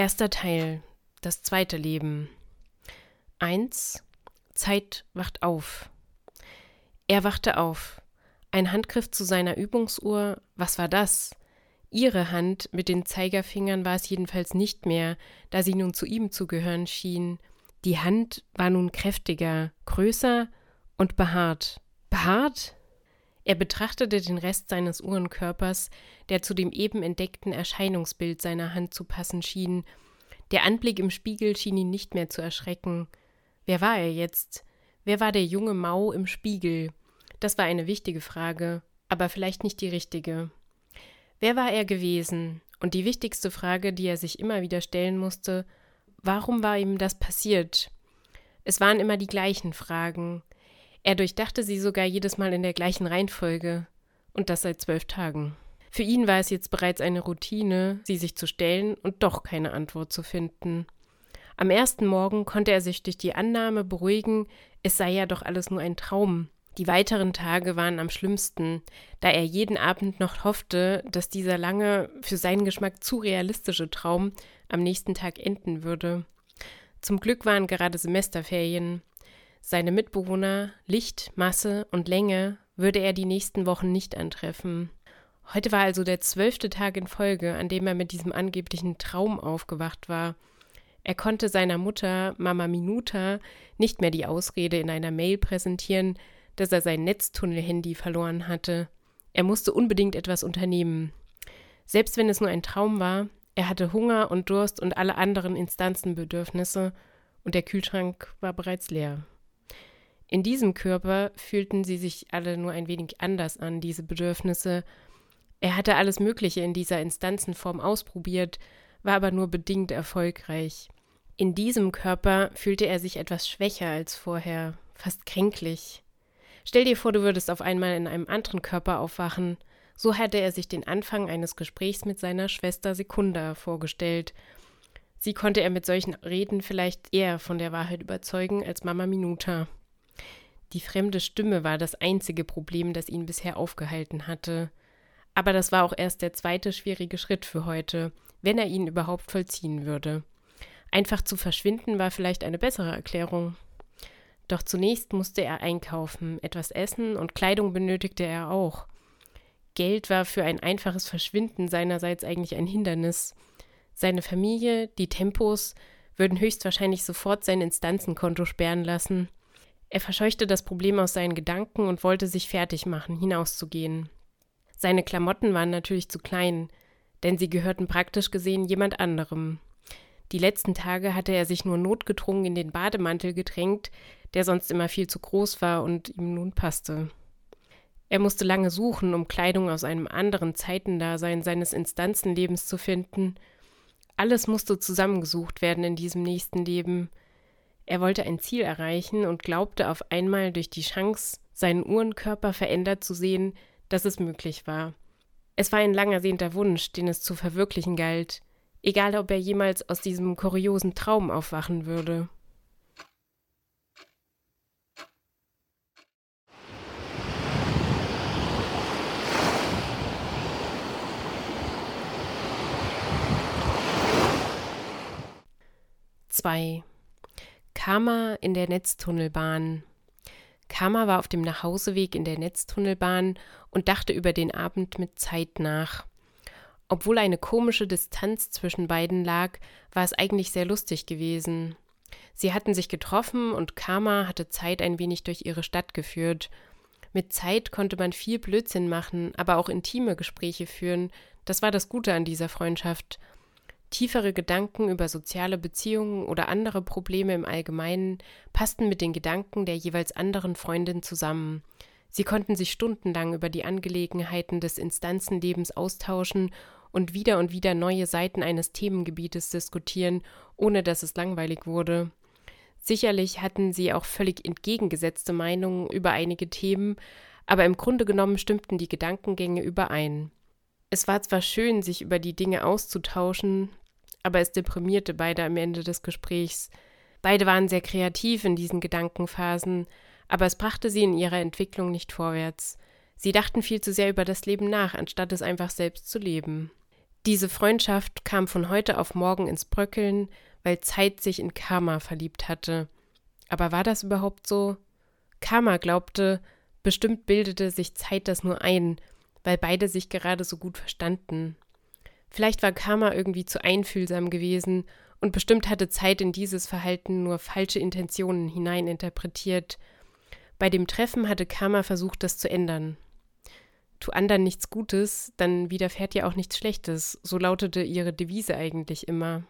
Erster Teil. Das zweite Leben. 1. Zeit wacht auf. Er wachte auf. Ein Handgriff zu seiner Übungsuhr. Was war das? Ihre Hand mit den Zeigerfingern war es jedenfalls nicht mehr, da sie nun zu ihm zu gehören schien. Die Hand war nun kräftiger, größer und behaart. Behaart? Er betrachtete den Rest seines Uhrenkörpers, der zu dem eben entdeckten Erscheinungsbild seiner Hand zu passen schien. Der Anblick im Spiegel schien ihn nicht mehr zu erschrecken. Wer war er jetzt? Wer war der junge Mau im Spiegel? Das war eine wichtige Frage, aber vielleicht nicht die richtige. Wer war er gewesen? Und die wichtigste Frage, die er sich immer wieder stellen musste, warum war ihm das passiert? Es waren immer die gleichen Fragen. Er durchdachte sie sogar jedes Mal in der gleichen Reihenfolge. Und das seit zwölf Tagen. Für ihn war es jetzt bereits eine Routine, sie sich zu stellen und doch keine Antwort zu finden. Am ersten Morgen konnte er sich durch die Annahme beruhigen, es sei ja doch alles nur ein Traum. Die weiteren Tage waren am schlimmsten, da er jeden Abend noch hoffte, dass dieser lange, für seinen Geschmack zu realistische Traum am nächsten Tag enden würde. Zum Glück waren gerade Semesterferien. Seine Mitbewohner, Licht, Masse und Länge würde er die nächsten Wochen nicht antreffen. Heute war also der zwölfte Tag in Folge, an dem er mit diesem angeblichen Traum aufgewacht war. Er konnte seiner Mutter, Mama Minuta, nicht mehr die Ausrede in einer Mail präsentieren, dass er sein Netztunnel-Handy verloren hatte. Er musste unbedingt etwas unternehmen. Selbst wenn es nur ein Traum war, er hatte Hunger und Durst und alle anderen Instanzenbedürfnisse, und der Kühlschrank war bereits leer. In diesem Körper fühlten sie sich alle nur ein wenig anders an, diese Bedürfnisse. Er hatte alles Mögliche in dieser Instanzenform ausprobiert, war aber nur bedingt erfolgreich. In diesem Körper fühlte er sich etwas schwächer als vorher, fast kränklich. Stell dir vor, du würdest auf einmal in einem anderen Körper aufwachen. So hatte er sich den Anfang eines Gesprächs mit seiner Schwester Sekunda vorgestellt. Sie konnte er mit solchen Reden vielleicht eher von der Wahrheit überzeugen als Mama Minuta. Die fremde Stimme war das einzige Problem, das ihn bisher aufgehalten hatte. Aber das war auch erst der zweite schwierige Schritt für heute, wenn er ihn überhaupt vollziehen würde. Einfach zu verschwinden war vielleicht eine bessere Erklärung. Doch zunächst musste er einkaufen, etwas essen und Kleidung benötigte er auch. Geld war für ein einfaches Verschwinden seinerseits eigentlich ein Hindernis. Seine Familie, die Tempos, würden höchstwahrscheinlich sofort sein Instanzenkonto sperren lassen. Er verscheuchte das Problem aus seinen Gedanken und wollte sich fertig machen, hinauszugehen. Seine Klamotten waren natürlich zu klein, denn sie gehörten praktisch gesehen jemand anderem. Die letzten Tage hatte er sich nur notgedrungen in den Bademantel gedrängt, der sonst immer viel zu groß war und ihm nun passte. Er musste lange suchen, um Kleidung aus einem anderen Zeitendasein seines Instanzenlebens zu finden. Alles musste zusammengesucht werden in diesem nächsten Leben. Er wollte ein Ziel erreichen und glaubte auf einmal durch die Chance, seinen Uhrenkörper verändert zu sehen, dass es möglich war. Es war ein lang ersehnter Wunsch, den es zu verwirklichen galt, egal ob er jemals aus diesem kuriosen Traum aufwachen würde. Zwei Karma in der Netztunnelbahn. Karma war auf dem Nachhauseweg in der Netztunnelbahn und dachte über den Abend mit Zeit nach. Obwohl eine komische Distanz zwischen beiden lag, war es eigentlich sehr lustig gewesen. Sie hatten sich getroffen und Karma hatte Zeit ein wenig durch ihre Stadt geführt. Mit Zeit konnte man viel Blödsinn machen, aber auch intime Gespräche führen. Das war das Gute an dieser Freundschaft. Tiefere Gedanken über soziale Beziehungen oder andere Probleme im Allgemeinen passten mit den Gedanken der jeweils anderen Freundin zusammen. Sie konnten sich stundenlang über die Angelegenheiten des Instanzenlebens austauschen und wieder und wieder neue Seiten eines Themengebietes diskutieren, ohne dass es langweilig wurde. Sicherlich hatten sie auch völlig entgegengesetzte Meinungen über einige Themen, aber im Grunde genommen stimmten die Gedankengänge überein. Es war zwar schön, sich über die Dinge auszutauschen, aber es deprimierte beide am Ende des Gesprächs. Beide waren sehr kreativ in diesen Gedankenphasen, aber es brachte sie in ihrer Entwicklung nicht vorwärts. Sie dachten viel zu sehr über das Leben nach, anstatt es einfach selbst zu leben. Diese Freundschaft kam von heute auf morgen ins Bröckeln, weil Zeit sich in Karma verliebt hatte. Aber war das überhaupt so? Karma glaubte, bestimmt bildete sich Zeit das nur ein, weil beide sich gerade so gut verstanden. Vielleicht war Karma irgendwie zu einfühlsam gewesen und bestimmt hatte Zeit in dieses Verhalten nur falsche Intentionen hineininterpretiert. Bei dem Treffen hatte Karma versucht, das zu ändern. Tu anderen nichts Gutes, dann widerfährt dir auch nichts Schlechtes, so lautete ihre Devise eigentlich immer.